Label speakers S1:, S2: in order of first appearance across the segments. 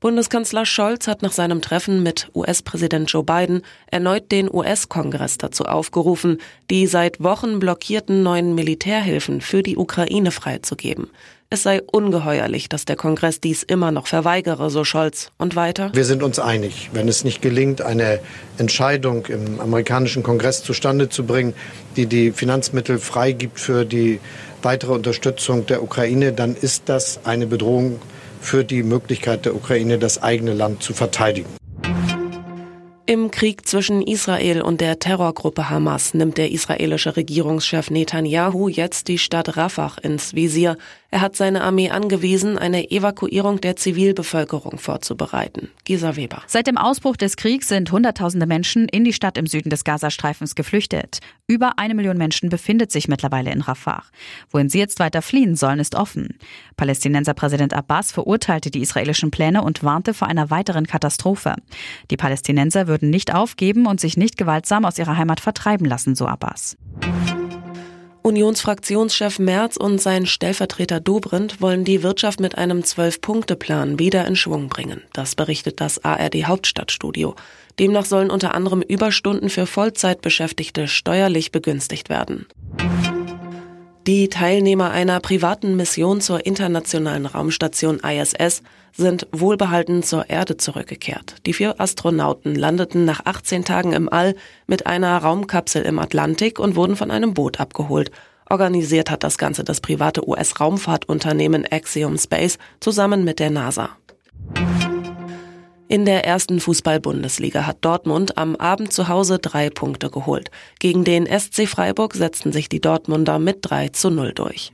S1: Bundeskanzler Scholz hat nach seinem Treffen mit US-Präsident Joe Biden erneut den US-Kongress dazu aufgerufen, die seit Wochen blockierten neuen Militärhilfen für die Ukraine freizugeben. Es sei ungeheuerlich, dass der Kongress dies immer noch verweigere, so Scholz. Und weiter?
S2: Wir sind uns einig, wenn es nicht gelingt, eine Entscheidung im amerikanischen Kongress zustande zu bringen, die die Finanzmittel freigibt für die weitere Unterstützung der Ukraine, dann ist das eine Bedrohung für die Möglichkeit der Ukraine, das eigene Land zu verteidigen.
S1: Im Krieg zwischen Israel und der Terrorgruppe Hamas nimmt der israelische Regierungschef Netanyahu jetzt die Stadt Rafah ins Visier. Er hat seine Armee angewiesen, eine Evakuierung der Zivilbevölkerung vorzubereiten. Gisa Weber.
S3: Seit dem Ausbruch des Kriegs sind Hunderttausende Menschen in die Stadt im Süden des Gazastreifens geflüchtet. Über eine Million Menschen befindet sich mittlerweile in Rafah. Wohin sie jetzt weiter fliehen sollen, ist offen. Palästinenser Präsident Abbas verurteilte die israelischen Pläne und warnte vor einer weiteren Katastrophe. Die Palästinenser würden nicht aufgeben und sich nicht gewaltsam aus ihrer Heimat vertreiben lassen, so Abbas.
S1: Unionsfraktionschef Merz und sein Stellvertreter Dobrindt wollen die Wirtschaft mit einem Zwölf-Punkte-Plan wieder in Schwung bringen. Das berichtet das ARD Hauptstadtstudio. Demnach sollen unter anderem Überstunden für Vollzeitbeschäftigte steuerlich begünstigt werden. Die Teilnehmer einer privaten Mission zur internationalen Raumstation ISS sind wohlbehalten zur Erde zurückgekehrt. Die vier Astronauten landeten nach 18 Tagen im All mit einer Raumkapsel im Atlantik und wurden von einem Boot abgeholt. Organisiert hat das Ganze das private US-Raumfahrtunternehmen Axiom Space zusammen mit der NASA. In der ersten Fußball-Bundesliga hat Dortmund am Abend zu Hause drei Punkte geholt. Gegen den SC Freiburg setzten sich die Dortmunder mit 3 zu 0 durch.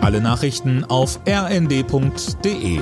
S4: Alle Nachrichten auf rnd.de